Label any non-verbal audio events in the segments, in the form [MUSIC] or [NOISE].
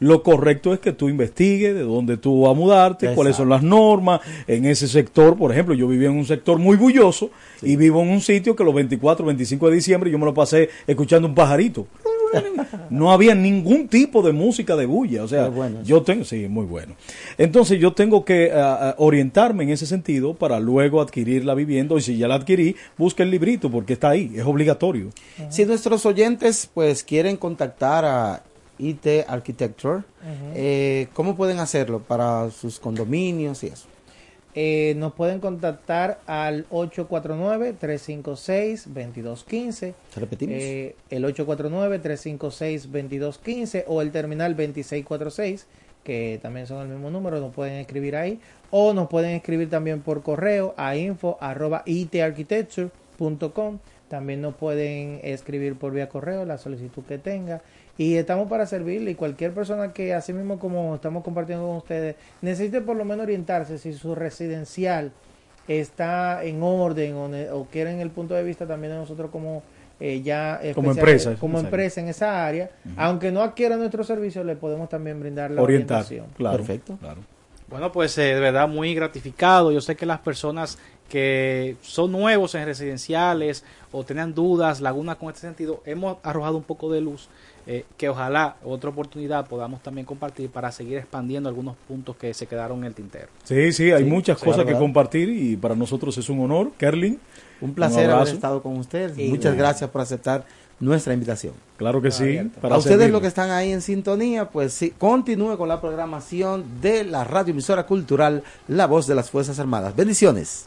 lo correcto es que tú investigues de dónde tú vas a mudarte, Exacto. cuáles son las normas en ese sector. Por ejemplo, yo vivía en un sector muy bulloso y vivo en un sitio que los 24, 25 de diciembre yo me lo pasé escuchando un pajarito. No había ningún tipo de música de bulla, o sea, bueno yo tengo, sí, muy bueno. Entonces yo tengo que ah, ah, orientarme en ese sentido para luego adquirir la vivienda y si ya la adquirí, busca el librito porque está ahí, es obligatorio. Si nuestros oyentes pues quieren contactar a IT Architecture, eh, ¿cómo pueden hacerlo para sus condominios y eso? Eh, nos pueden contactar al 849-356-2215. Repetimos. Eh, el 849-356-2215 o el terminal 2646, que también son el mismo número, nos pueden escribir ahí. O nos pueden escribir también por correo a info arroba itarchitecture.com. También nos pueden escribir por vía correo la solicitud que tenga. Y estamos para servirle. Y cualquier persona que, así mismo como estamos compartiendo con ustedes, necesite por lo menos orientarse si su residencial está en orden o, ne- o quieren el punto de vista también de nosotros como eh, ya Como empresa, como empresa en esa área, aunque no adquiera nuestro servicio, le podemos también brindar la Orientar, orientación. claro. Perfecto. claro. Bueno, pues eh, de verdad muy gratificado. Yo sé que las personas que son nuevos en residenciales o tenían dudas, lagunas con este sentido, hemos arrojado un poco de luz eh, que ojalá otra oportunidad podamos también compartir para seguir expandiendo algunos puntos que se quedaron en el tintero. Sí, sí, hay Sí, muchas sí, cosas que compartir y para nosotros es un honor, Kerlin. Un placer haber estado con ustedes. Igual. Muchas gracias por aceptar nuestra invitación. Claro que sí. Para a ustedes servirle. los que están ahí en sintonía, pues sí, continúe con la programación de la radioemisora cultural La Voz de las Fuerzas Armadas. Bendiciones.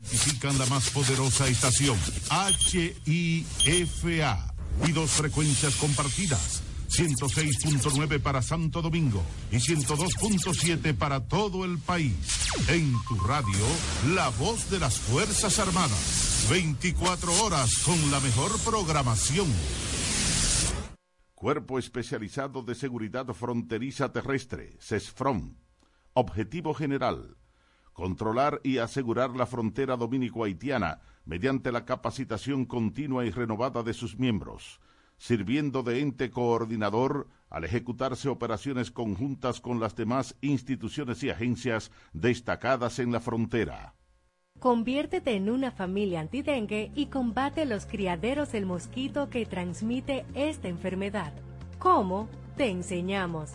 Identifican la más poderosa estación, HIFA, y dos frecuencias compartidas, 106.9 para Santo Domingo y 102.7 para todo el país. En tu radio, la voz de las Fuerzas Armadas, 24 horas con la mejor programación. Cuerpo Especializado de Seguridad Fronteriza Terrestre, CESFROM. Objetivo general controlar y asegurar la frontera dominico-haitiana mediante la capacitación continua y renovada de sus miembros, sirviendo de ente coordinador al ejecutarse operaciones conjuntas con las demás instituciones y agencias destacadas en la frontera. Conviértete en una familia antidengue y combate los criaderos del mosquito que transmite esta enfermedad. ¿Cómo? Te enseñamos.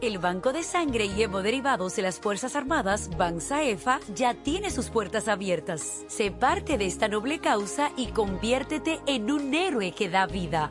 El Banco de Sangre y Hemoderivados de las Fuerzas Armadas, Bansaefa, ya tiene sus puertas abiertas. Sé parte de esta noble causa y conviértete en un héroe que da vida.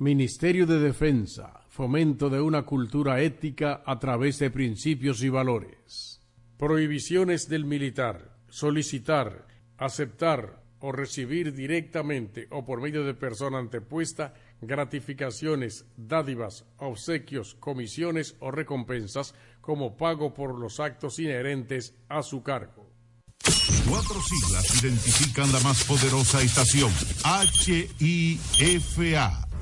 Ministerio de Defensa, fomento de una cultura ética a través de principios y valores. Prohibiciones del militar, solicitar, aceptar o recibir directamente o por medio de persona antepuesta gratificaciones, dádivas, obsequios, comisiones o recompensas como pago por los actos inherentes a su cargo. Cuatro siglas identifican la más poderosa estación, HIFA,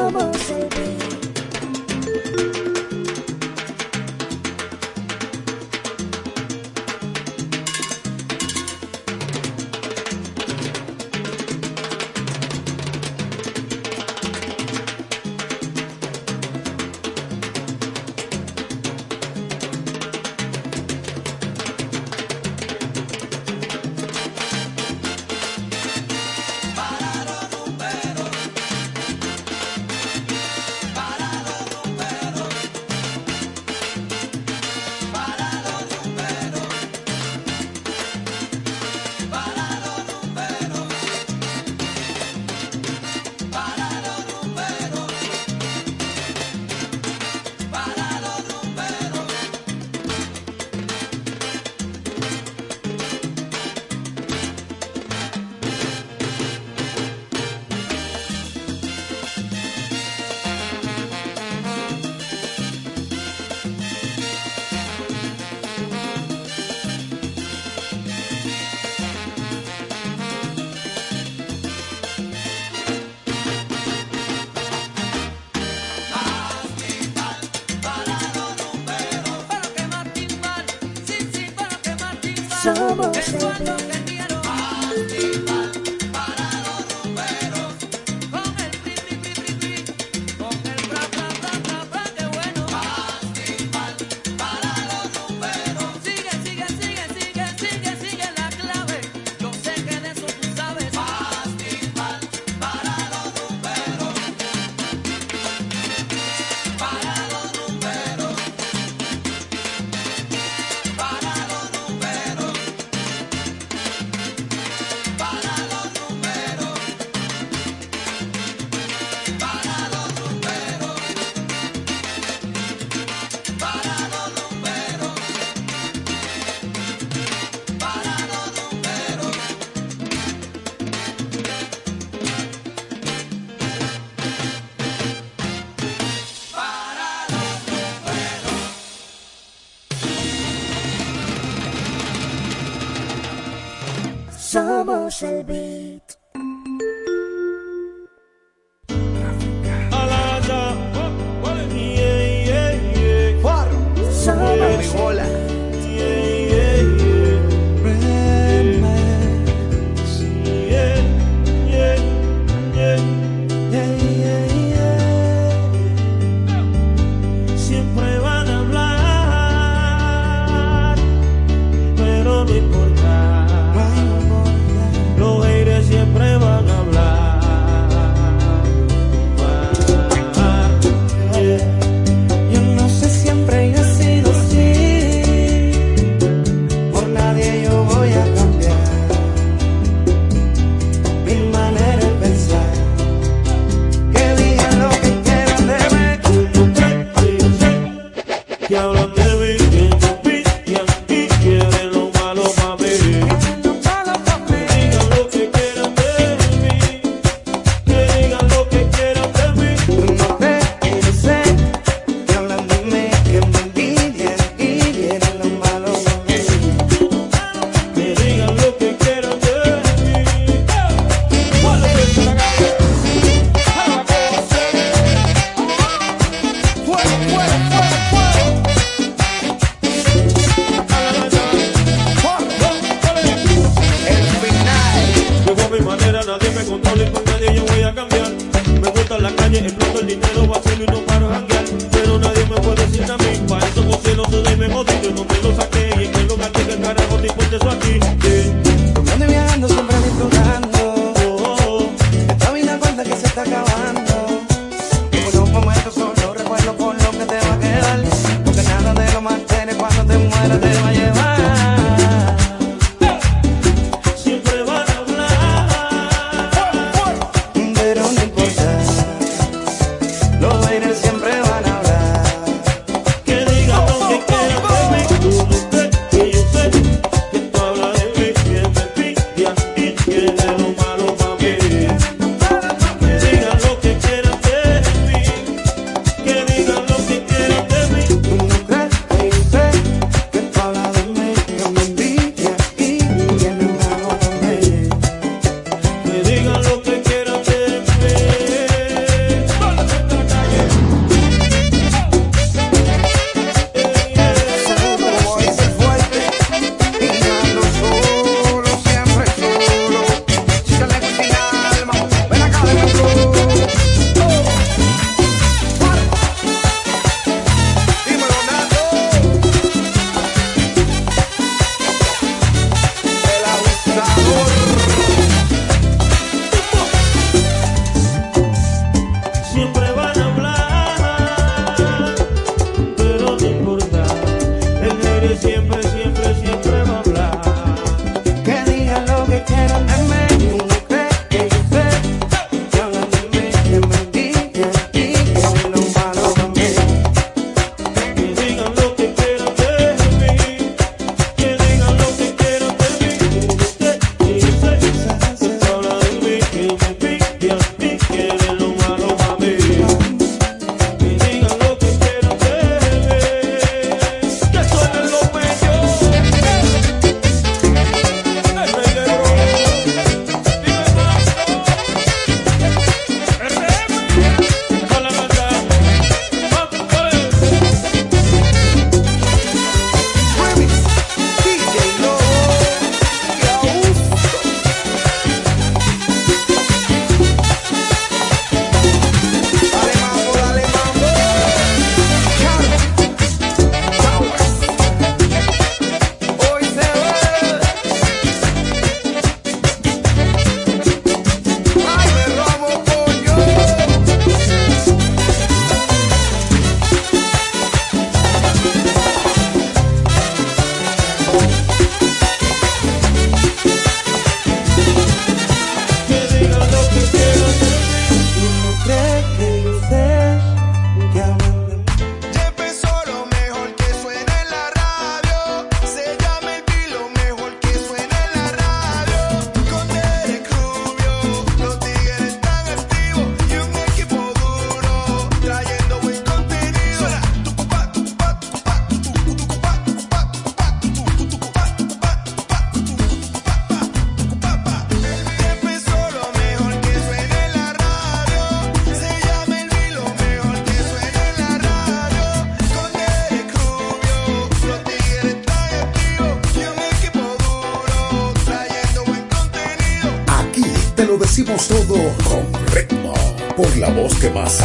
Somos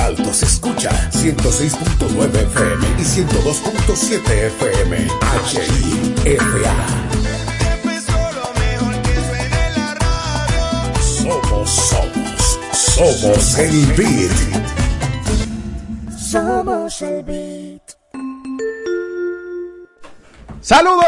alto se escucha, 106.9 FM y 102.7 FM. HIFA. Somos, somos, somos el beat. Somos el beat. ¡Saludos!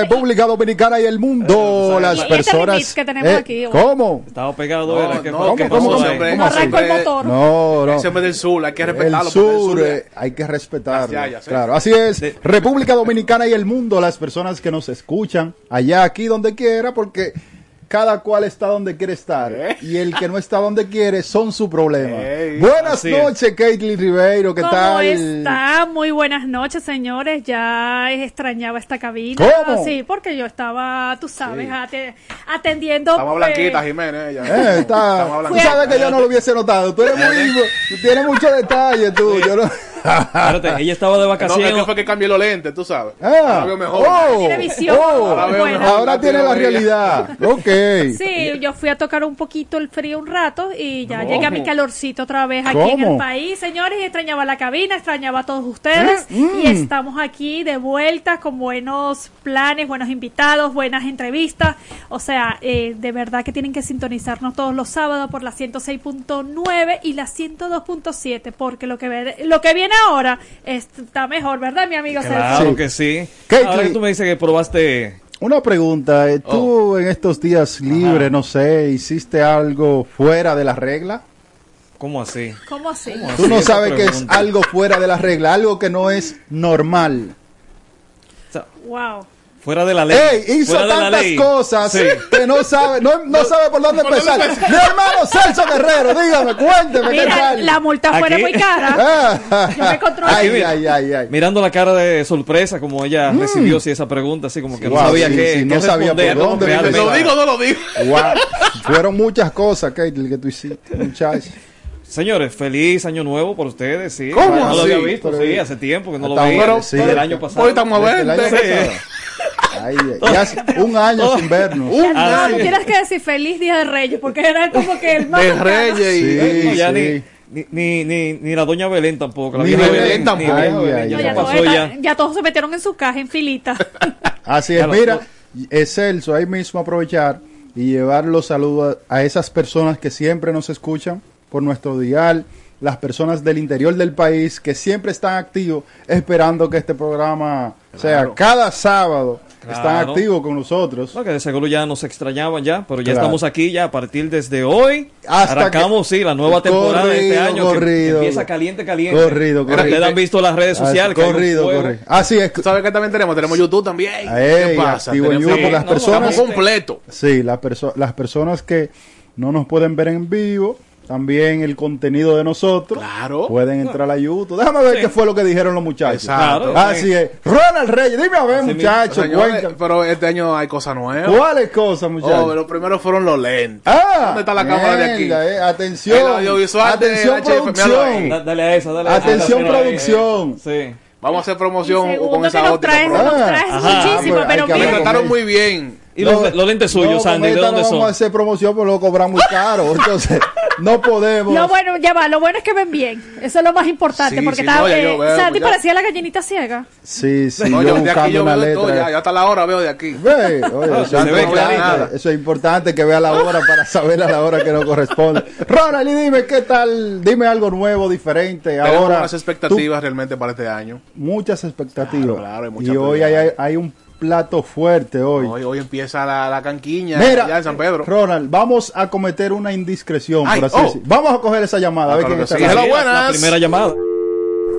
República Dominicana y el mundo, las este personas. que tenemos Eh, aquí. ¿Cómo? Estaba pegado, No, era no, ¿Cómo, cómo, cómo? No arrancó el motor. No, no. Ese es del sur, hay que respetarlo. el sur, sur eh, hay que respetarlo. Las ¿eh? Claro, así es. República Dominicana y el mundo, las personas que nos escuchan, allá, aquí, donde quiera, porque cada cual está donde quiere estar. Y el que no está donde quiere son su problema. Buenas noches, Caitlin Ribeiro, ¿qué ¿Cómo tal? está? Muy buenas noches, señores. Ya extrañaba esta cabina. ¿Cómo? Sí, porque yo estaba, tú sabes, ate- atendiendo. Estamos pues, blanquita, Jiménez. ella. Eh, está, Estamos tú sabes que yo no lo hubiese notado. Tú eres muy, tienes muchos detalles, tú. Yo no. Espérate, ella estaba de No, es vacaciones. que fue que cambié los lentes, tú sabes. Ah, Ahora veo mejor. oh, Tiene visión oh, Ahora veo buena. mejor. ahora tiene la realidad. [LAUGHS] Ok. Sí, yo fui a tocar un poquito el frío un rato y ya ¿Cómo? llegué a mi calorcito otra vez aquí en el país, señores, y extrañaba la cabina, extrañaba a todos ustedes Mm. y estamos aquí de vuelta con buenos planes, buenos invitados, buenas entrevistas, o sea, eh, de verdad que tienen que sintonizarnos todos los sábados por la 106.9 y la 102.7 porque lo que lo que viene ahora está mejor, ¿verdad, mi amigo Claro Sí. que sí. Caitlin. Ahora que tú me dices que probaste. Una pregunta, eh, ¿tú Oh. en estos días libres, no sé, hiciste algo fuera de la regla? ¿Cómo así? ¿Cómo así? Tú no esa sabes que es pregunta. algo fuera de la regla, algo que no es normal. Wow. Fuera de la ley. Ey, hizo tantas ley. cosas Sí. que no sabe, no, no sabe por dónde empezar. Mi hermano Celso Guerrero, dígame, cuénteme qué Mira, tal. la multa fuera Aquí. muy cara. [LAUGHS] Ah, Yo me controlé. ay, mira. ay, ay, ay. Mirando la cara de sorpresa como ella recibió sí, esa pregunta, así como que Wow, no sabía sí, qué, sí, qué no sabía por dónde Realmente. ¿Lo digo no lo digo? Guau, Fueron muchas cosas, Caitlin, que tú hiciste, muchachos. Señores, feliz año nuevo por ustedes, sí. ¿Cómo No lo había visto, Pero- sí, hace tiempo que no lo veía. ahora, sí. El año pasado. Hoy estamos a Desde el año 20. pasado. Ay, ay, ya hace un año sin vernos. Ya, Ah, no, sí. tú tienes que decir feliz día de Reyes, porque era como que el más De cercano. Reyes y. Sí, No, ya sí. ni, ni, ni, ni la doña Belén tampoco. La Ni Belén tampoco. ni vieja Ay, Belén, ay, ya pasó ya. ya todos se metieron en su caja en filita. [LAUGHS] Así es, mira, es Celso, ahí mismo aprovechar y llevar los saludos a, a esas personas que siempre nos escuchan por nuestro dial, las personas del interior del país que siempre están activos esperando que este programa sea cada sábado, están activos con nosotros. No, que de seguro ya nos extrañaban ya, pero ya Claro. estamos aquí ya a partir desde hoy. Hasta arrancamos, sí, la nueva temporada de este Corrido, año. que corrido. empieza caliente, caliente. Corrido, corrido. Ustedes han visto las redes Así, sociales. corrido, corrido. Así es. ¿Tú sabes qué también tenemos? Tenemos YouTube también. Ey, ¿Qué pasa? activo en Tenemos- YouTube, las no, personas Estamos completos. Sí, las, perso- las personas que no nos pueden ver en vivo, también el contenido de nosotros, Claro. pueden entrar a YouTube. Déjame ver Sí. qué fue lo que dijeron los muchachos. Exacto. Así es. Ronald Reyes, dime a ver, Así muchachos, Señores, pero este año hay cosas nuevas. ¿Cuáles cosas, muchachos? Oh, lo primero fueron los lentes. ah, ¿Dónde está la cámara de aquí? eh, Atención. El audiovisual de Atención, producción. Da- Dale a esa, dale a esa. Atención, a producción. Sí. Vamos a hacer promoción Segundo con esa nos óptica. traes, nos traes Ajá. muchísimo, Ah, pues, pero que Me trataron muy bien. Y los, los lentes suyos, no, Sandy, ¿de dónde no vamos a hacer promoción, pero lo cobran muy caro. [LAUGHS] Entonces, no podemos. Lo bueno, ya va, lo bueno es que ven bien. Eso es lo más importante, Sí, porque sí, ya eh, veo, Sandy ya. parecía la gallinita ciega. Sí, sí, No, yo yo de aquí buscando yo una veo de todo, letra. ya, ya hasta la hora veo de aquí. Ve, oye, [LAUGHS] eso, se es ve importante, clarito. eso es importante que vea la hora para saber a la hora que nos corresponde. Ronald, y dime qué tal, dime algo nuevo, diferente. Ahora, unas expectativas realmente para este año. tú- muchas expectativas. Claro, claro, hay mucha y hoy hay, hay un plato fuerte hoy. Hoy, hoy empieza la, la canquiña Mira, ya en San Pedro. Ronald, vamos a cometer una indiscreción, Ay, por así oh. Vamos a coger esa llamada, a Ah, ver claro quién que está sí. en la Hello, línea. buenas. La primera llamada.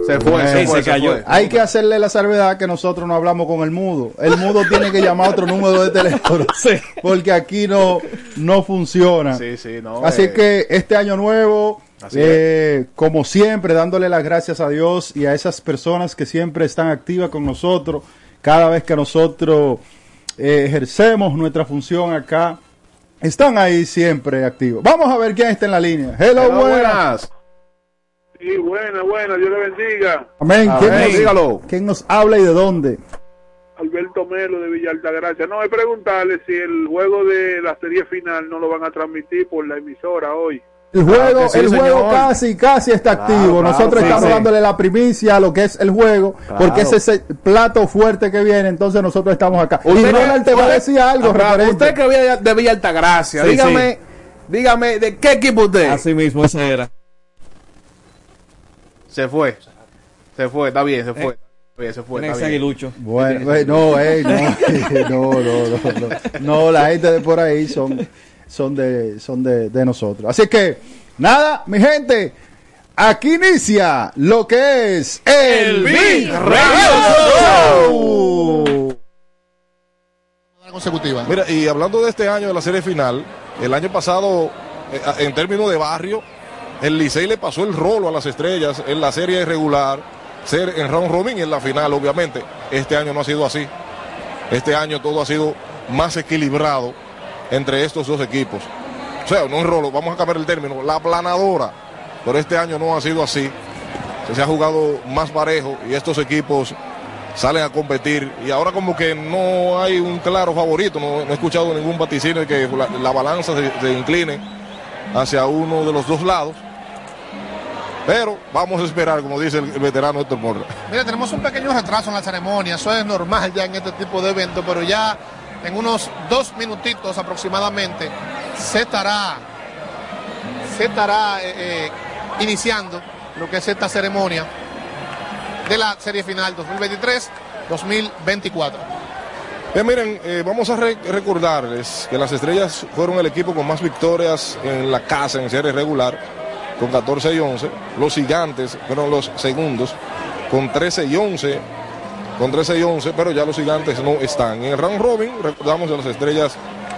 Se fue, se fue, se se cayó. fue. Hay que hacerle la salvedad que nosotros no hablamos con el mudo. El mudo tiene que llamar a otro número de teléfono. [LAUGHS] Sí. Porque aquí no, no funciona. Sí, sí, no. Así eh, que este año nuevo, eh, como siempre, dándole las gracias a Dios y a esas personas que siempre están activas con nosotros, cada vez que nosotros eh, ejercemos nuestra función acá, están ahí siempre activos. Vamos a ver quién está en la línea. Hello, hello, buenas. buenas. Sí, buena, buena, Dios le bendiga. Amén. ¿Quién, Amén. nos, Dígalo. quién nos habla y de dónde? Alberto Melo de Villa Altagracia. No, es preguntarle si el juego de la serie final no lo van a transmitir por la emisora hoy. El juego, sí, el juego señor. casi, casi está Claro, activo. claro, Nosotros sí, estamos sí. dándole la primicia a lo que es el juego, Claro. porque ese es el plato fuerte que viene, entonces nosotros estamos acá. Y Usted Ronald que- te va a usted- decir algo referente. Usted que viene de Villa Altagracia, Sí, dígame, dígame, ¿de qué equipo usted? Así mismo, ese era. Se fue. Se fue, está bien, se fue. Eh, Está bien, se fue. bien. aguilucho. Bueno, bueno, no, ey, no, [LAUGHS] no, no, no, no, no, la gente de por ahí son, son de, son de, de nosotros. Así que, nada, mi gente, aquí inicia lo que es el, Big Radio Show. consecutiva. Mira, y hablando de este año de la serie final, el año pasado, eh, en términos de barrio, el Licey le pasó el rolo a las estrellas en la serie regular, ser en round robin y en la final, obviamente. Este año no ha sido así. Este año todo ha sido más equilibrado entre estos dos equipos. O sea, no un rolo, vamos a cambiar el término, la planadora. Pero este año no ha sido así. Se ha jugado más parejo y estos equipos salen a competir y ahora como que no hay un claro favorito, no, he escuchado ningún vaticinio que la, la balanza se, incline hacia uno de los dos lados. Pero vamos a esperar, como dice el veterano Héctor Morra. Mira, tenemos un pequeño retraso en la ceremonia, eso es normal ya en este tipo de eventos, pero ya en unos dos minutitos aproximadamente se estará, se estará eh, eh, iniciando lo que es esta ceremonia de la serie final 2023-2024. Bien, miren, eh, vamos a re- recordarles que las estrellas fueron el equipo con más victorias en la casa en serie regular, con 14 y 11. Los gigantes fueron los segundos, con 13 y 11. Con 13 y 11, pero ya los gigantes no están. En el round robin, recordamos que las estrellas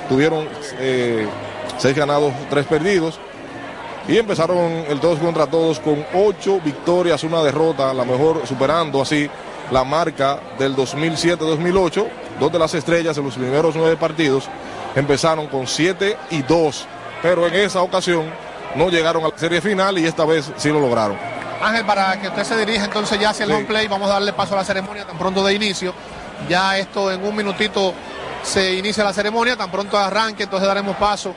tuvieron 6 ganados, 3 perdidos. Y empezaron el todos contra todos con 8 victorias, una derrota, la mejor superando así la marca del 2007-2008, donde las estrellas en los primeros 9 partidos empezaron con 7 y 2, pero en esa ocasión no llegaron a la serie final y esta vez sí lo lograron. Ángel, para que usted se dirija entonces ya hacia el Sí. home play, vamos a darle paso a la ceremonia tan pronto de inicio. Ya esto en un minutito se inicia la ceremonia, tan pronto arranque, entonces daremos paso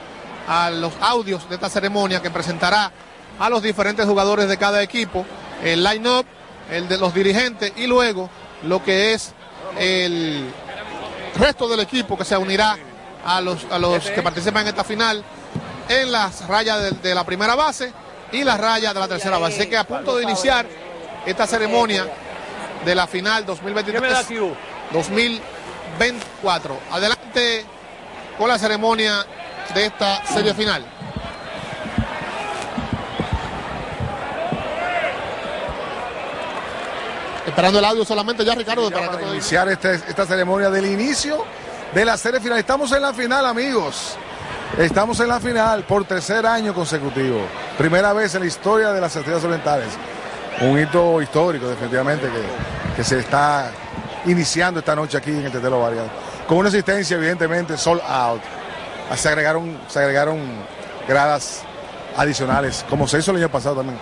a los audios de esta ceremonia que presentará a los diferentes jugadores de cada equipo, el line-up, el de los dirigentes y luego lo que es el resto del equipo que se unirá a los, a los que participan en esta final en las rayas de, de la primera base y las rayas de la tercera base. Así que a punto de iniciar esta ceremonia de la final 2023-2024. Adelante con la ceremonia de esta serie final. Esperando el audio solamente ya, Ricardo, para que todo iniciar este- esta ceremonia del inicio de la serie final. Estamos en la final, amigos. Estamos en la final por tercer año consecutivo. Primera vez en la historia de las estrellas orientales. Un hito histórico, definitivamente, que, se está iniciando esta noche aquí en el Tetelo Vargas. Con una asistencia, evidentemente, sold out. Se agregaron, se agregaron gradas adicionales, como se hizo el año pasado también.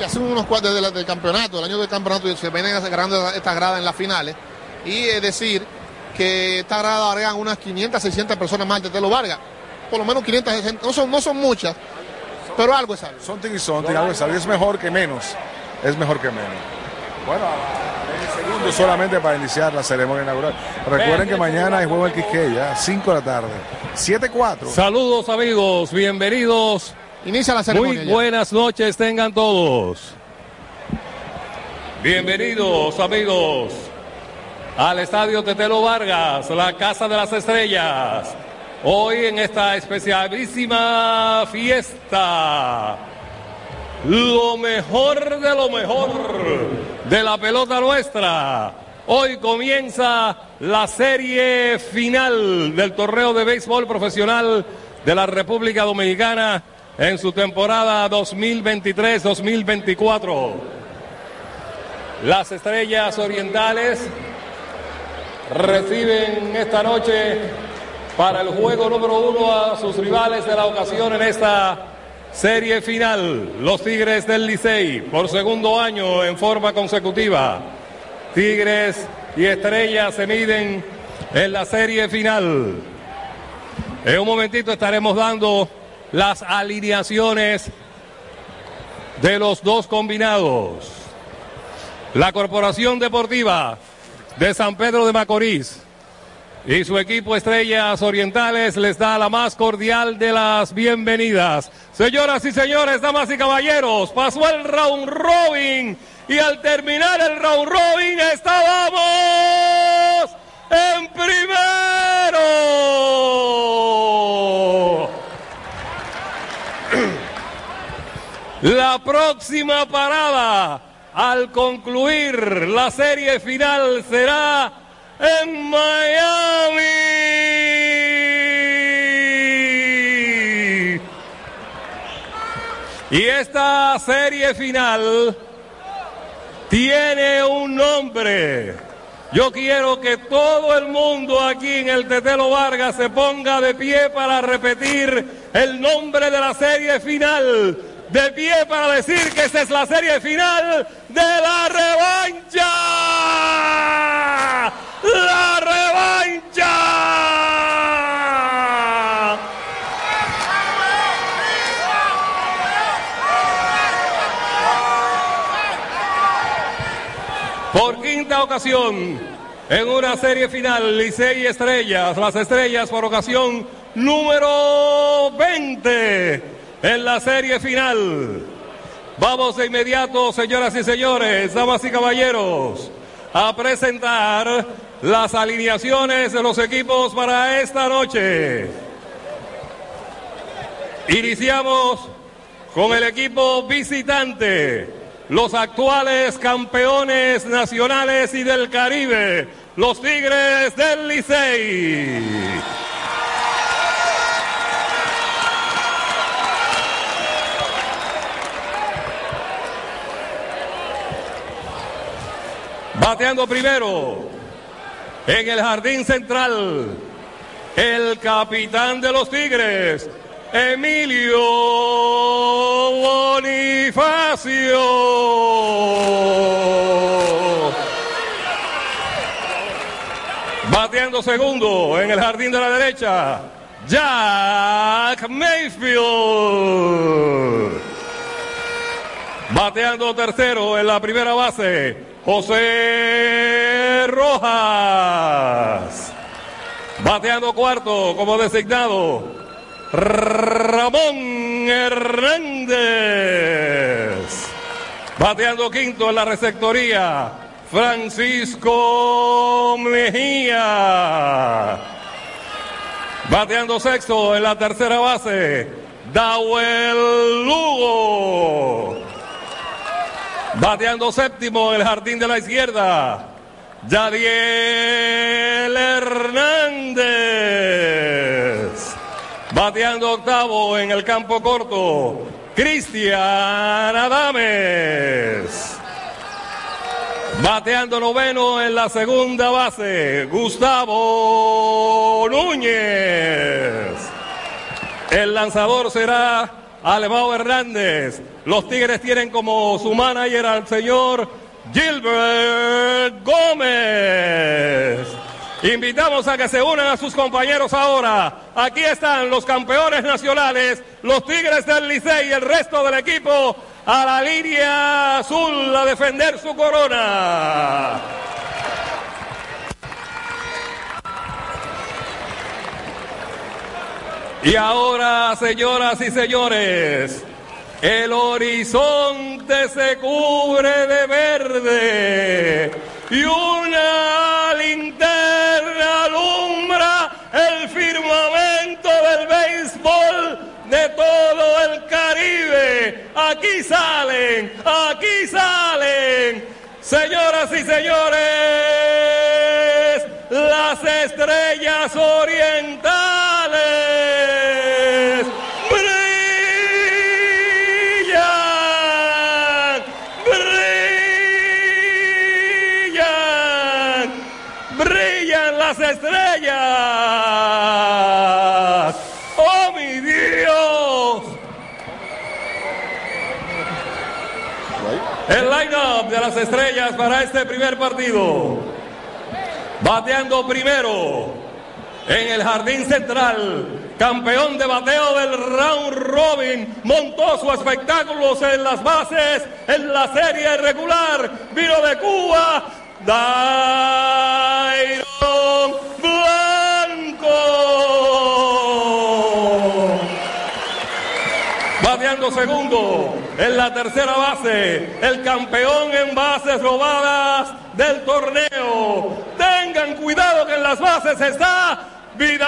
Y hace unos el del campeonato, el año del campeonato, se vienen agarrando estas gradas en las finales. Y es decir, que esta grada agregan unas 500, 600 personas más de Telo Vargas. Por lo menos 500, 600, no son, no son muchas, pero algo es algo. Something is something, algo es algo. Es mejor que menos. Es mejor que menos. Bueno, en segundo solamente para iniciar la ceremonia inaugural. Recuerden que mañana hay juego el Quisqueya, 5 de la tarde. 7-4. Saludos amigos, bienvenidos. Inicia la Muy ceremonia ya. buenas noches tengan todos. Bienvenidos amigos al Estadio Tetelo Vargas, la Casa de las Estrellas. Hoy en esta especialísima fiesta. Lo mejor de lo mejor de la pelota nuestra. Hoy comienza la serie final del torneo de béisbol profesional de la República Dominicana en su temporada 2023-2024. Las estrellas orientales reciben esta noche para el juego número uno a sus rivales de la ocasión en esta serie final, los Tigres del Licey, por segundo año en forma consecutiva. Tigres y Estrellas se miden en la serie final. En un momentito estaremos dando las alineaciones de los dos combinados. La Corporación Deportiva de San Pedro de Macorís y su equipo Estrellas Orientales les da la más cordial de las bienvenidas. Señoras y señores, damas y caballeros, pasó el round robin y al terminar el round robin estábamos en primero. [CLEARS THROAT] La próxima parada al concluir la serie final será en Miami. Y esta serie final tiene un nombre. Yo quiero que todo el mundo aquí en el Tetelo Vargas se ponga de pie para repetir el nombre de la serie final. De pie para decir que esta es la serie final de la revancha. La revancha. Por quinta ocasión, en una serie final, Licey Estrellas, las Estrellas por ocasión número 20 en la serie final. Vamos de inmediato, señoras y señores, damas y caballeros, a presentar las alineaciones de los equipos para esta noche. Iniciamos con el equipo visitante los actuales campeones nacionales y del Caribe, los Tigres del Licey. Bateando primero en el jardín central, el capitán de los Tigres, Emilio Bonifacio. Bateando segundo en el jardín de la derecha, Jack Mayfield. Bateando tercero en la primera base, José Rojas. Bateando cuarto como designado, Ramón Hernández. Bateando quinto en la receptoría, Francisco Mejía. Bateando sexto en la tercera base, Dawel Lugo. Bateando séptimo en el jardín de la izquierda, Yadiel Hernández. Bateando octavo en el campo corto, Cristian Adames. Bateando noveno en la segunda base, Gustavo Núñez. El lanzador será Alemão Hernández. Los Tigres tienen como su manager al señor Gilbert Gómez. Invitamos a que se unan a sus compañeros ahora. Aquí están los campeones nacionales, los Tigres del Licey y el resto del equipo a la línea azul a defender su corona. Y ahora, señoras y señores, el horizonte se cubre de verde y una linterna alumbra el firmamento del béisbol de todo el Caribe. Aquí salen, aquí salen, señoras y señores, las estrellas orientales. De las estrellas para este primer partido. Bateando primero en el jardín central, campeón de bateo del round robin, montó su espectáculo en las bases en la serie regular, vino de Cuba, Dairon Blanco. Bateando segundo en la tercera base, el campeón en bases robadas del torneo. Tengan cuidado que en las bases está Vidal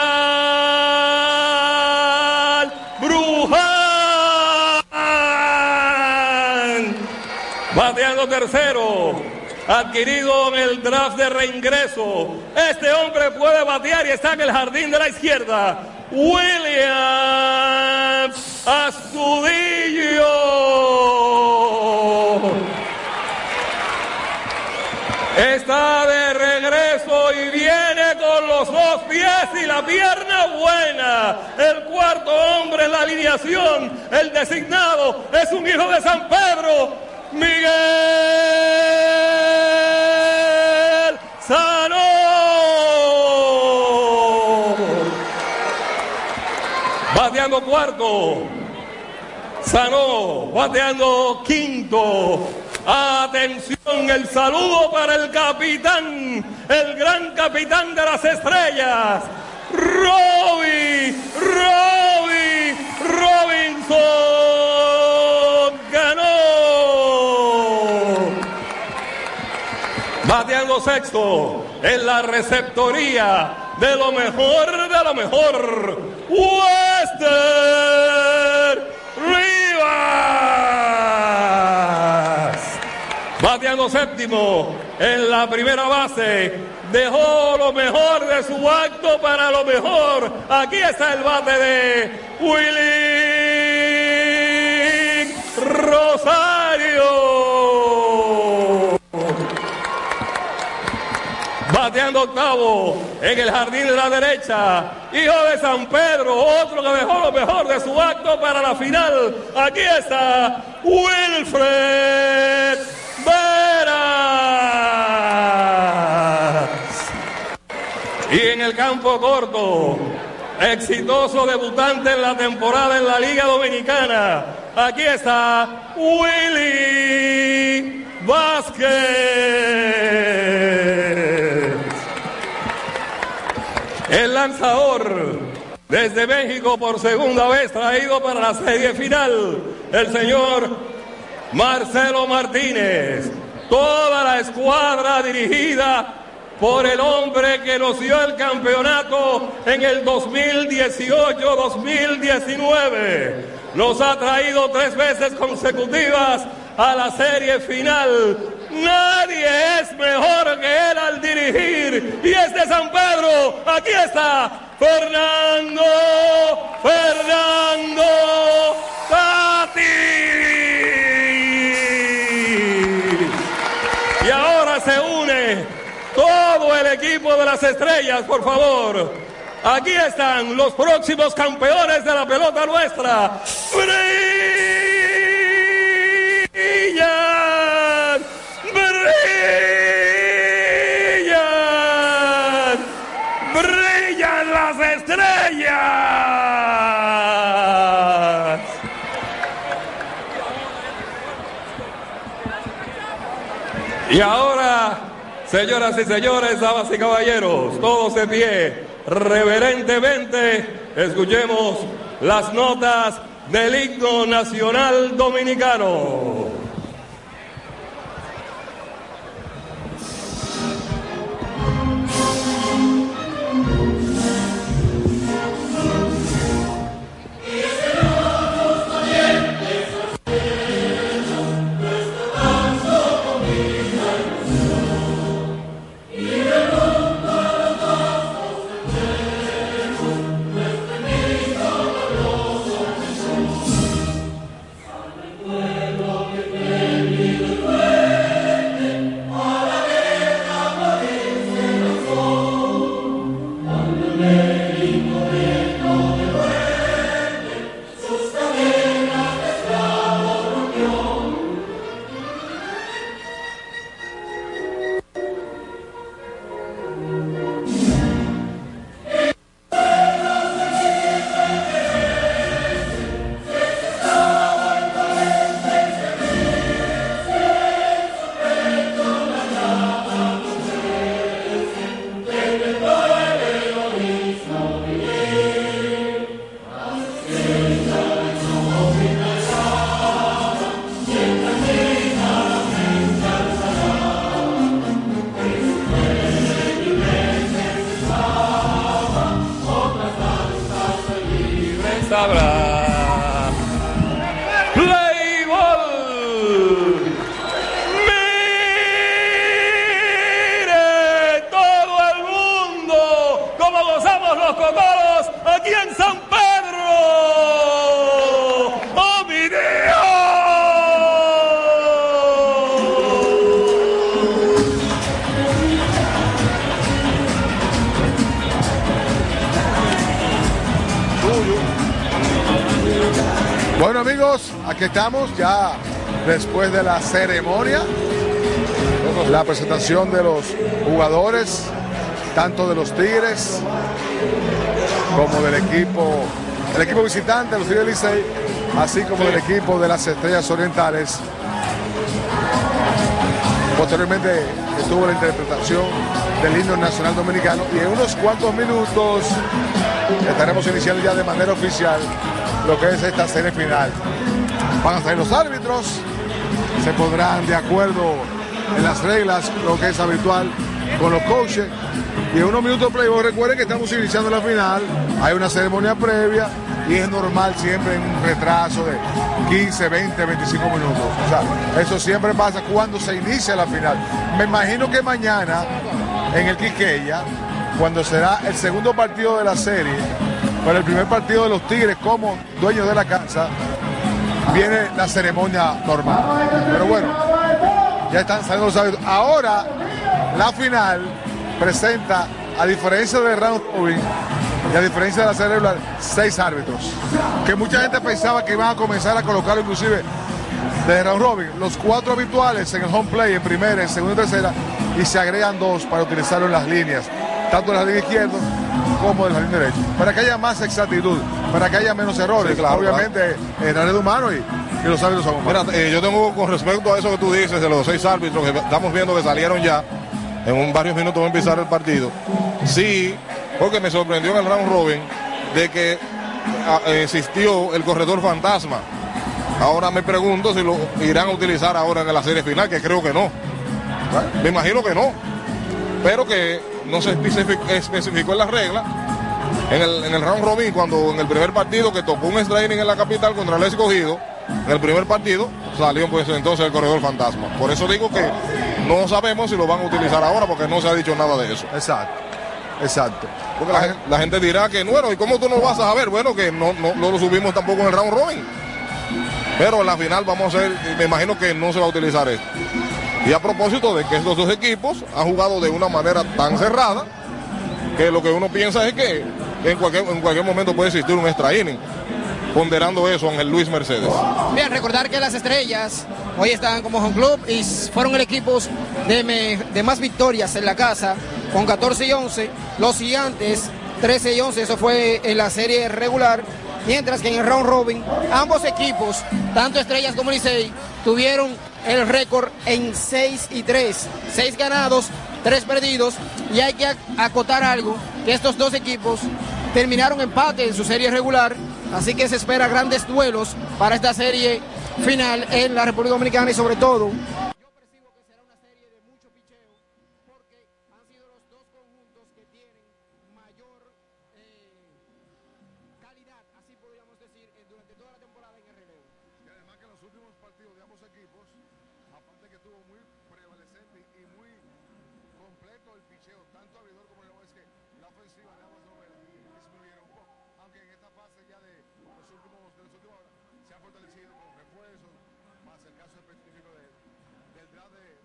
Bruján. Bateando tercero, adquirido en el draft de reingreso. Este hombre puede batear y está en el jardín de la izquierda. William Astudillo. Está de regreso y viene con los dos pies y la pierna buena. El cuarto hombre en la alineación, el designado, es un hijo de San Pedro, Miguel Sano. Bateando cuarto. Sanó, bateando quinto. Atención, el saludo para el capitán, el gran capitán de las estrellas, Robbie, Robbie, Robinson ganó. Bateando sexto en la receptoría de lo mejor de lo mejor, Wester Rivas. Bateando séptimo en la primera base. Dejó lo mejor de su acto para lo mejor. Aquí está el bate de Willy Rosario. Bateando octavo en el jardín de la derecha. Hijo de San Pedro, otro que dejó lo mejor de su acto para la final. Aquí está Wilfred Veras. Y en el campo corto, exitoso debutante en la temporada en la Liga Dominicana. Aquí está Willy Vázquez. El lanzador desde México por segunda vez traído para la serie final, el señor Marcelo Martínez. Toda la escuadra dirigida por el hombre que nos dio el campeonato en el 2018-2019. Nos ha traído tres veces consecutivas a la serie final. Nadie es mejor que él al dirigir. Y es de San Pedro. Aquí está Fernando, Fernando Tati. Y ahora se une todo el equipo de las estrellas, por favor. Aquí están los próximos campeones de la pelota nuestra. Brillan, brillan, brillan las estrellas. Y ahora, señoras y señores, damas y caballeros, todos de pie, reverentemente, escuchemos las notas del himno nacional dominicano. Aquí estamos ya después de la ceremonia, la presentación de los jugadores, tanto de los Tigres como del equipo, el equipo visitante, los Tigres Licey, así como del equipo de las Estrellas Orientales. Posteriormente estuvo la interpretación del himno nacional dominicano y en unos cuantos minutos estaremos iniciando ya de manera oficial lo que es esta serie final. Van a salir los árbitros, se pondrán de acuerdo en las reglas, lo que es habitual con los coaches. Y en unos minutos Playboy, recuerden que estamos iniciando la final, hay una ceremonia previa y es normal siempre en un retraso de 15, 20, 25 minutos. O sea, eso siempre pasa cuando se inicia la final. Me imagino que mañana en el Quiqueya, cuando será el segundo partido de la serie, para el primer partido de los Tigres como dueños de la casa, viene la ceremonia normal. Pero bueno, ya están saliendo los árbitros. Ahora, la final presenta, a diferencia de round robin y a diferencia de la regular, seis árbitros. Que mucha gente pensaba que iban a comenzar a colocar inclusive de round robin, los cuatro habituales en el home play, en primera, en segunda y tercera, y se agregan dos para utilizarlo en las líneas, tanto en la línea izquierda como en la línea derecha, para que haya más exactitud, para que haya menos errores. Sí, claro, Obviamente, en la red humano y, y los árbitros son humanos. Mira, eh, yo tengo con respecto a eso que tú dices de los seis árbitros que estamos viendo que salieron ya, en un varios minutos va a empezar el partido. Sí, porque me sorprendió en el round robin de que ah, existió el corredor fantasma. Ahora me pregunto si lo irán a utilizar ahora en la serie final, que creo que no. Me imagino que no. Pero que no se especific- especificó en las reglas. En el, en el round robin, cuando en el primer partido que tocó un extra inning en la capital contra el escogido, en el primer partido salió pues entonces el corredor fantasma. Por eso digo que no sabemos si lo van a utilizar ahora porque no se ha dicho nada de eso. Exacto, exacto. Porque la, la gente dirá que, bueno, ¿y cómo tú no vas a saber? Bueno, que no, no, no lo subimos tampoco en el round robin. Pero en la final vamos a hacer, me imagino que no se va a utilizar esto. Y a propósito de que estos dos equipos han jugado de una manera tan cerrada que lo que uno piensa es que en cualquier, en cualquier momento puede existir un extra inning. Ponderando eso Ángel Luis Mercedes. Bien, recordar que las estrellas hoy están como home club y fueron el equipo de, de más victorias en la casa con 14 y 11. Los gigantes 13 y 11, eso fue en la serie regular. Mientras que en el round robin, ambos equipos, tanto estrellas como Licey, tuvieron el récord en 6 y 3. 6 ganados, 3 perdidos. Y hay que ac- acotar algo, que estos dos equipos terminaron empate en su serie regular. Así que se espera grandes duelos para esta serie final en la República Dominicana y sobre todo del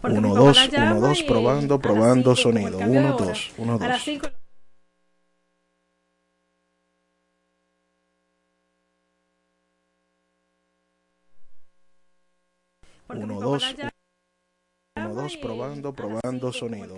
Porque Uno, mi papá dos, la llama uno, dos, y probando, a las probando cinco, sonido. Uno, dos, uno, A las dos. cinco- Porque mi Uno, papá dos, la llama uno, dos, probando, probando sonido.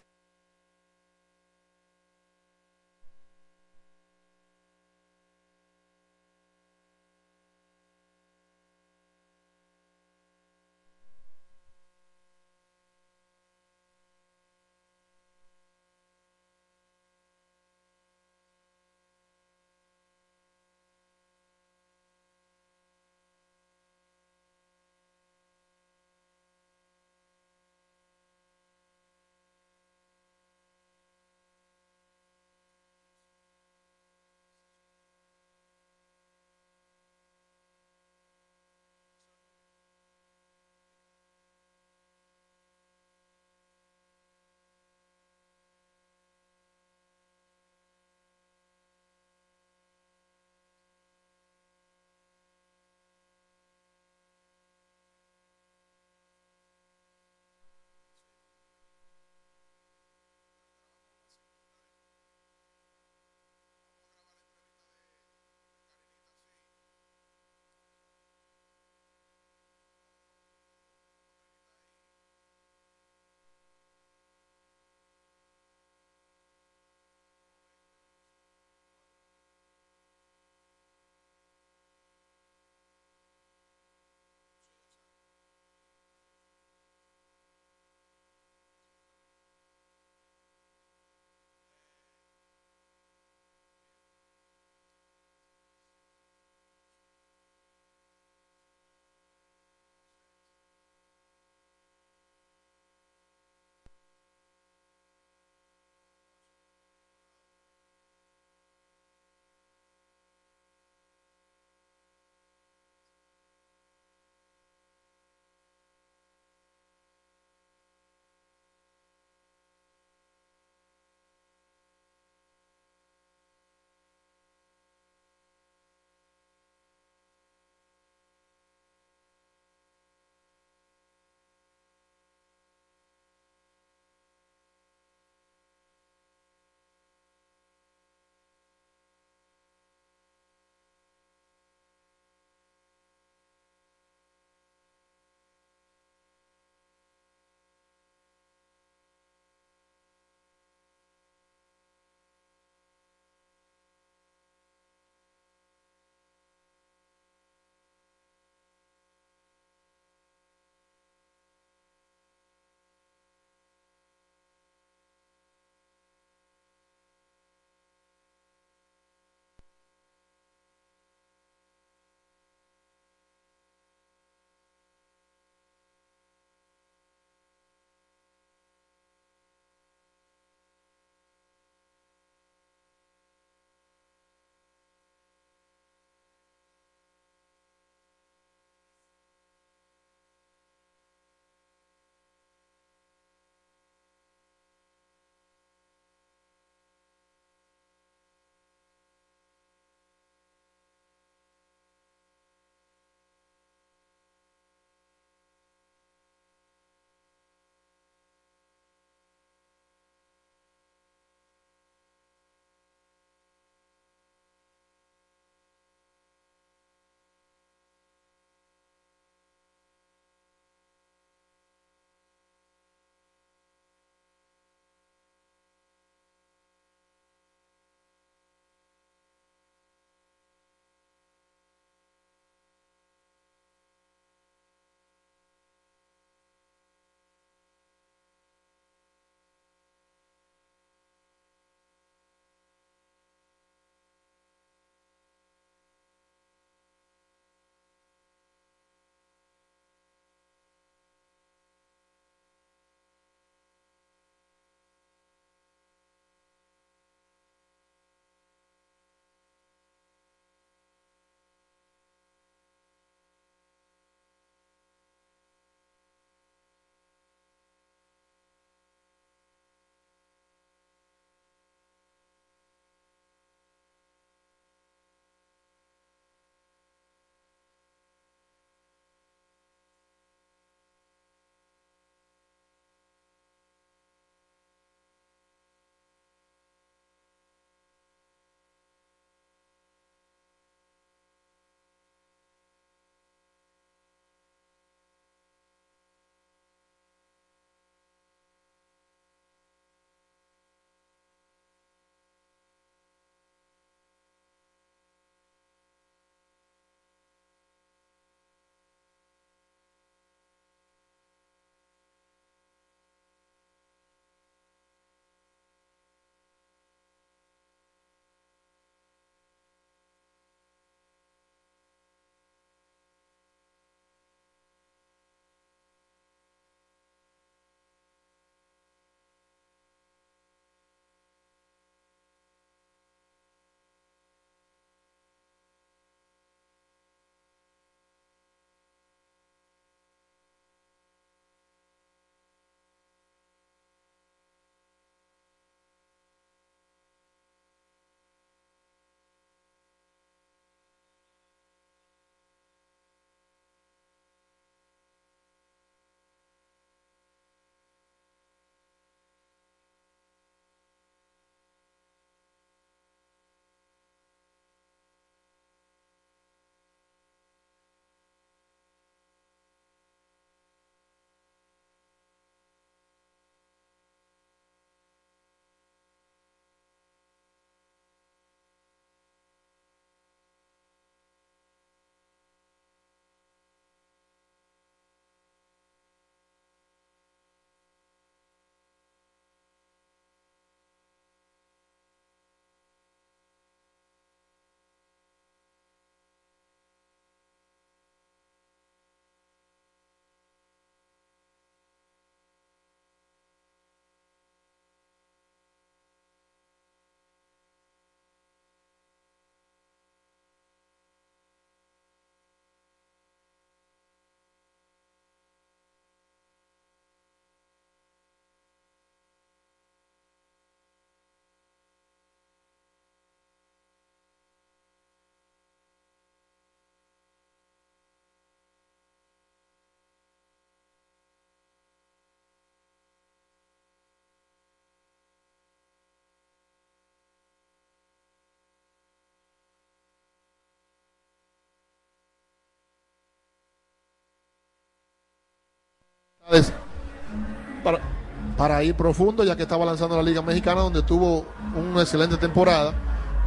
Para, ir profundo, ya que estaba lanzando la Liga Mexicana, donde tuvo una excelente temporada.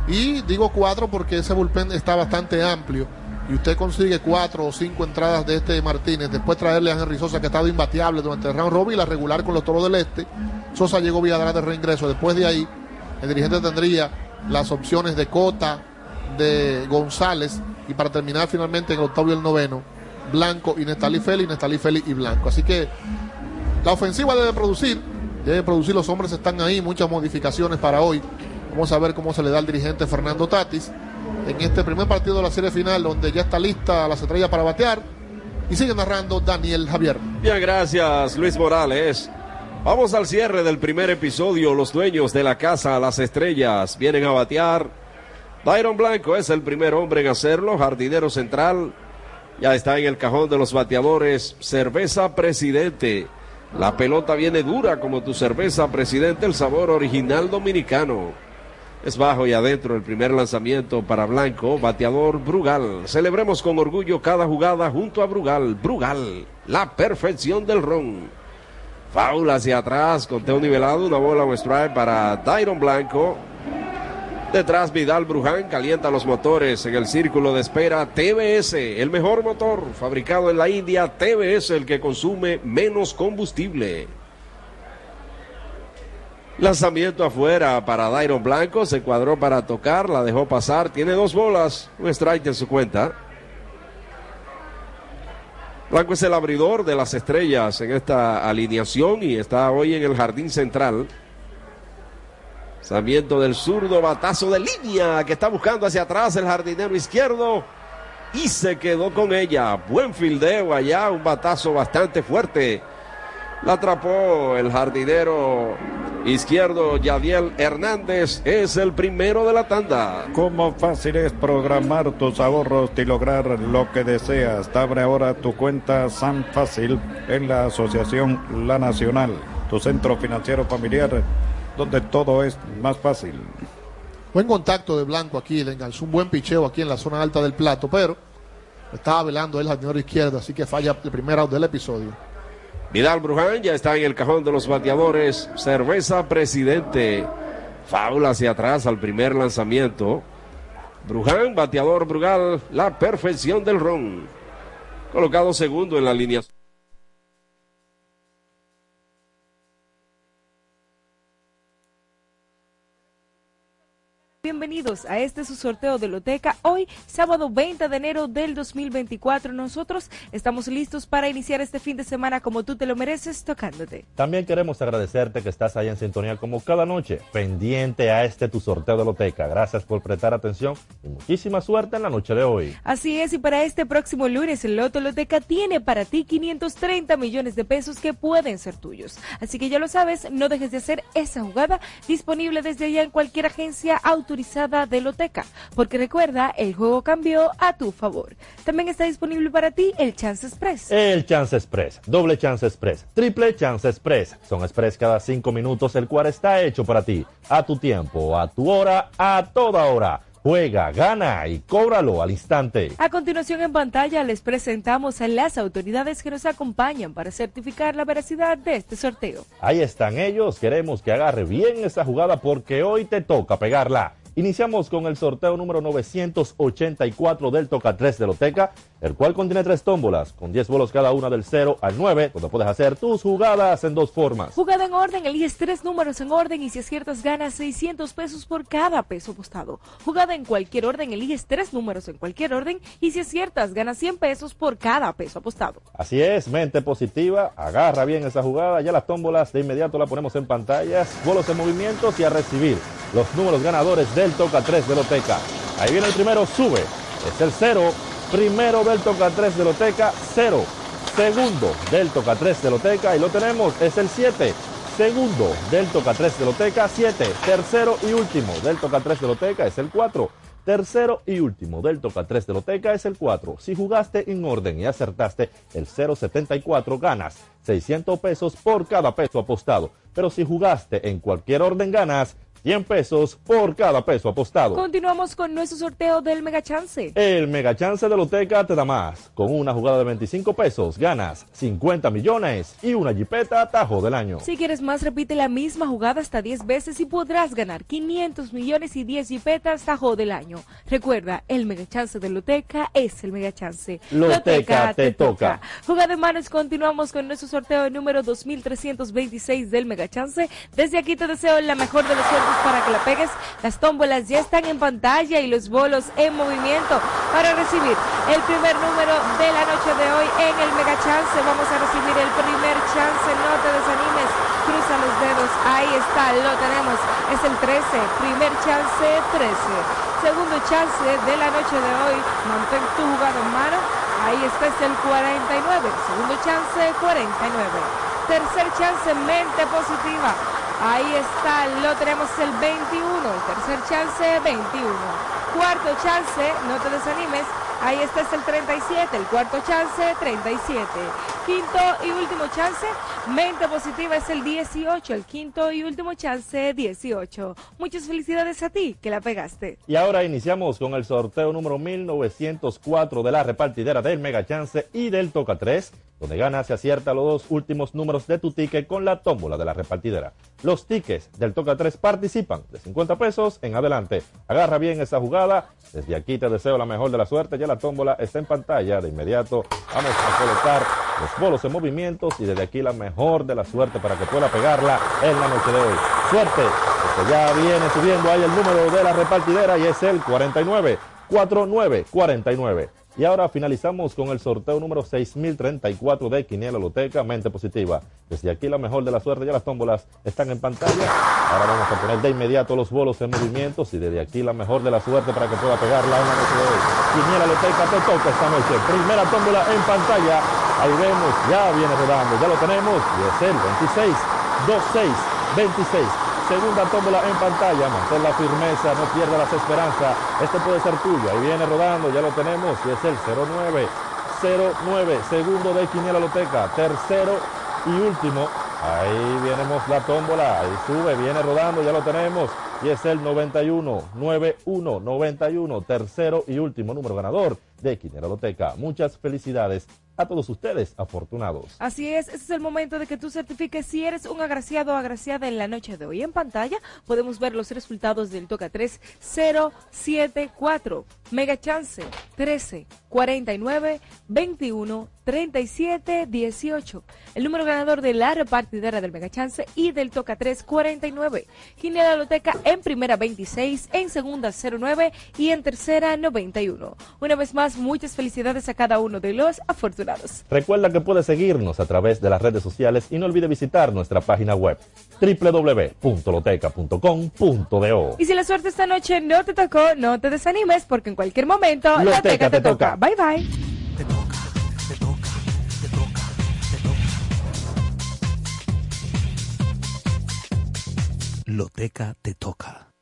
Y digo cuatro porque ese bullpen está bastante amplio. Y usted consigue cuatro o cinco entradas de este Martínez. Después traerle a Henry Sosa, que ha estado imbateable durante el round robin la regular con los toros del este. Sosa llegó vía de reingreso. Después de ahí, el dirigente tendría las opciones de Cota, de González. Y para terminar finalmente en el octavo el noveno, Blanco y Nestalí Félix, Nestalí Félix y Blanco. Así que la ofensiva debe producir, debe producir, los hombres están ahí, muchas modificaciones para hoy. Vamos a ver cómo se le da al dirigente Fernando Tatis en este primer partido de la serie final, donde ya está lista las estrellas para batear. Y sigue narrando Daniel Javier. Bien, gracias Luis Morales. Vamos al cierre del primer episodio. Los dueños de la casa, las estrellas, vienen a batear. Byron Blanco es el primer hombre en hacerlo, jardinero central. Ya está en el cajón de los bateadores. Cerveza Presidente. La pelota viene dura como tu cerveza Presidente, el sabor original dominicano. Es bajo y adentro el primer lanzamiento para Blanco, bateador Brugal. Celebremos con orgullo cada jugada junto a Brugal. Brugal, la perfección del ron. Foul hacia atrás, conteo nivelado, una bola, un strike para Dairon Blanco. Detrás Vidal Bruján calienta los motores en el círculo de espera TBS, el mejor motor fabricado en la India, TBS el que consume menos combustible. Lanzamiento afuera para Dairon Blanco, se cuadró para tocar, la dejó pasar, tiene dos bolas, un strike en su cuenta. Blanco es el abridor de las estrellas en esta alineación y está hoy en el jardín central. Lanzamiento del zurdo, batazo de línea que está buscando hacia atrás el jardinero izquierdo y se quedó con ella. Buen fildeo allá, un batazo bastante fuerte. La atrapó el jardinero izquierdo Yadiel Hernández. Es el primero de la tanda. Cómo fácil es programar tus ahorros y lograr lo que deseas. Abre ahora tu cuenta San Fácil en la Asociación La Nacional, tu centro financiero familiar, donde todo es más fácil. Buen contacto de Blanco aquí, le enganchó un buen picheo aquí en la zona alta del plato, pero estaba velando el jardinero izquierdo, así que falla el primer out del episodio. Vidal Bruján ya está en el cajón de los bateadores. Cerveza Presidente. Faula hacia atrás al primer lanzamiento. Bruján, bateador Brugal, la perfección del ron. Colocado segundo en la línea. Bienvenidos a este su sorteo de Loteca. Hoy, sábado 20 de enero del 2024, nosotros estamos listos para iniciar este fin de semana como tú te lo mereces, tocándote. También queremos agradecerte que estás ahí en sintonía como cada noche, pendiente a este tu sorteo de Loteca. Gracias por prestar atención y muchísima suerte en la noche de hoy. Así es, y para este próximo lunes, el Loto Loteca tiene para ti 530 millones de pesos que pueden ser tuyos. Así que ya lo sabes, no dejes de hacer esa jugada disponible desde allá en cualquier agencia autorizada de Loteca, porque recuerda, el juego cambió a tu favor. También está disponible para ti el Chance Express. El Chance Express, doble Chance Express, triple Chance Express. Son express cada cinco minutos, el cual está hecho para ti, a tu tiempo, a tu hora, a toda hora. Juega, gana y cóbralo al instante. A continuación en pantalla les presentamos a las autoridades que nos acompañan para certificar la veracidad de este sorteo. Ahí están ellos, queremos que agarre bien esa jugada porque hoy te toca pegarla. Iniciamos con el sorteo número 984 del Toca 3 de Loteca, el cual contiene tres tómbolas, con 10 bolos cada una del 0 al 9, donde puedes hacer tus jugadas en dos formas. Jugada en orden, eliges tres números en orden y si aciertas ganas 600 pesos por cada peso apostado. Jugada en cualquier orden, eliges tres números en cualquier orden y si aciertas ganas 100 pesos por cada peso apostado. Así es, mente positiva, agarra bien esa jugada, ya las tómbolas de inmediato la ponemos en pantallas, bolos en movimientos y a recibir los números ganadores del Toca 3 de Loteca. Ahí viene el primero, sube, es el 0, primero del Toca 3 de Loteca, 0, segundo del Toca 3 de Loteca y lo tenemos, es el 7, segundo del Toca 3 de Loteca, 7, tercero y último del Toca 3 de Loteca es el 4. Tercero y último del Toca 3 de Loteca es el 4. Si jugaste en orden y acertaste el 074, ganas 600 pesos por cada peso apostado. Pero si jugaste en cualquier orden, ganas 100 pesos por cada peso apostado. Continuamos con nuestro sorteo del Mega Chance. El Mega Chance de Loteca te da más. Con una jugada de 25 pesos ganas 50 millones y una jipeta tajo del año. Si quieres más, repite la misma jugada hasta 10 veces y podrás ganar 500 millones y 10 jipetas tajo del año. Recuerda, el Mega Chance de Loteca es el Mega Chance. Loteca te toca. Jugada de manos, continuamos con nuestro sorteo número 2326 del Mega Chance. Desde aquí te deseo la mejor de los suertes para que la pegues. Las tómbolas ya están en pantalla y los bolos en movimiento para recibir el primer número de la noche de hoy en el Mega Chance. Vamos a recibir el primer chance, no te desanimes, cruza los dedos, ahí está, lo tenemos, es el 13, primer chance 13. Segundo chance de la noche de hoy, mantén tu jugada en mano, ahí está, es el 49, segundo chance 49. Tercer chance, mente positiva. Ahí está, lo tenemos el 21, el tercer chance 21. Cuarto chance, no te desanimes, ahí está es el 37, el cuarto chance 37. Quinto y último chance, mente positiva es el 18, el quinto y último chance 18. Muchas felicidades a ti que la pegaste. Y ahora iniciamos con el sorteo número 1904 de la repartidera del Mega Chance y del Toca 3, donde gana se acierta los dos últimos números de tu ticket con la tómbola de la repartidera. Los tickets del Toca 3 participan de 50 pesos en adelante. Agarra bien esa jugada. Desde aquí te deseo la mejor de la suerte. Ya la tómbola está en pantalla. De inmediato vamos a colocar los bolos en movimientos y desde aquí la mejor de la suerte para que pueda pegarla en la noche de hoy. Suerte, porque ya viene subiendo ahí el número de la repartidera y es el 49 49 49. Y ahora finalizamos con el sorteo número 6034 de Quiniela Loteca, mente positiva. Desde aquí la mejor de la suerte, ya las tómbolas están en pantalla. Ahora vamos a poner de inmediato los bolos en movimientos y desde aquí la mejor de la suerte para que pueda pegarla en la noche de hoy. Quiniela Loteca te toca esta noche. Primera tómbola en pantalla. Ahí vemos, ya viene rodando, ya lo tenemos. Y es el 26, 26, 26. Segunda tómbola en pantalla, mantén la firmeza, no pierda las esperanzas. Este puede ser tuyo. Ahí viene rodando, ya lo tenemos. Y es el 09, 09. Segundo de Quiniela Loteca. Tercero y último. Ahí viene la tómbola. Ahí sube, viene rodando, ya lo tenemos. Y es el 91, 91, 91. Tercero y último número ganador de Quiniela Loteca. Muchas felicidades a todos ustedes, afortunados. Así es, ese es el momento de que tú certifiques si eres un agraciado o agraciada en la noche de hoy. En pantalla podemos ver los resultados del Toca 3 074, Mega Chance 13, 49, 21, 37, 18. El número ganador de la repartidera del Mega Chance y del Toca 3 49. Quiniela Loteca en primera 26, en segunda 09 y en tercera 91. Una vez más, muchas felicidades a cada uno de los afortunados. Recuerda que puedes seguirnos a través de las redes sociales y no olvide visitar nuestra página web www.loteca.com.do. Y si la suerte esta noche no te tocó, no te desanimes porque en cualquier momento Loteca Loteca te te toca. toca. Bye bye. Loteca te toca.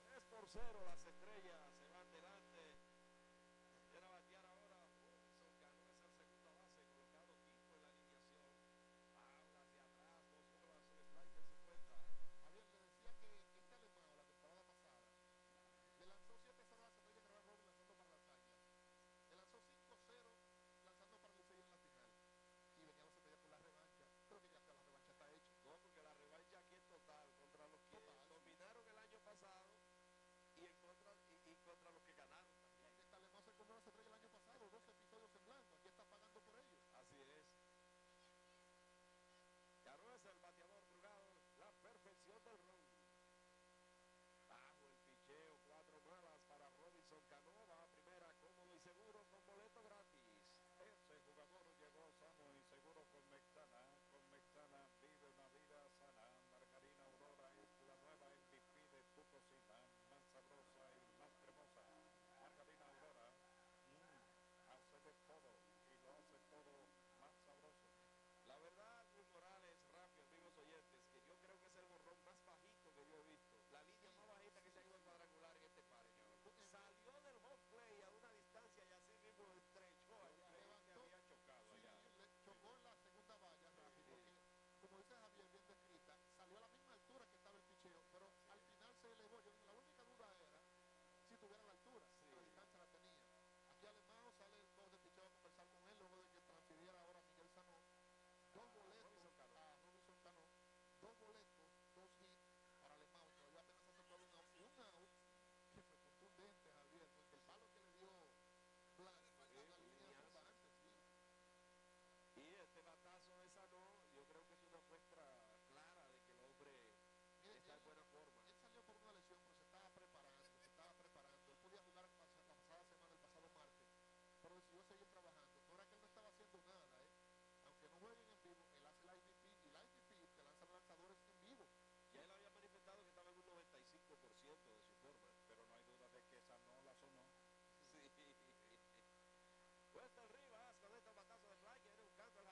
Rivas el este de un canto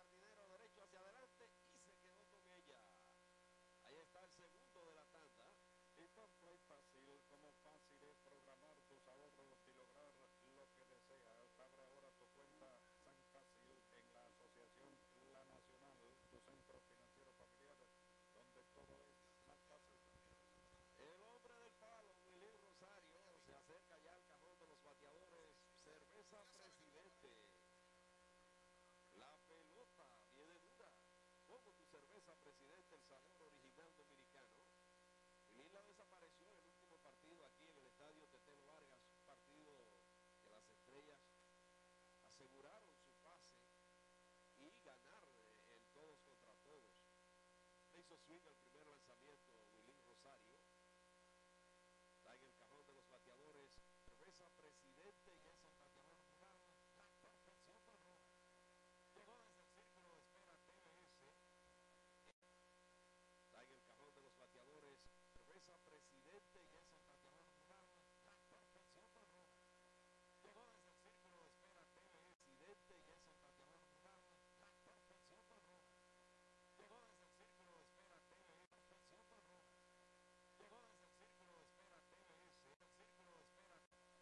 derecho hacia adelante y se quedó con ella. Ahí está el segundo de la tanda. Y tan fue fácil como fácil es programar tus ahorros y lograr lo que deseas. Abre ahora tu cuenta San Fácil en la Asociación La Nacional, tu centro financiero familiar, donde todo es más fácil. El hombre del palo, Willy Rosario, se acerca ya al cajón de los bateadores. Cerveza eh, el todos contra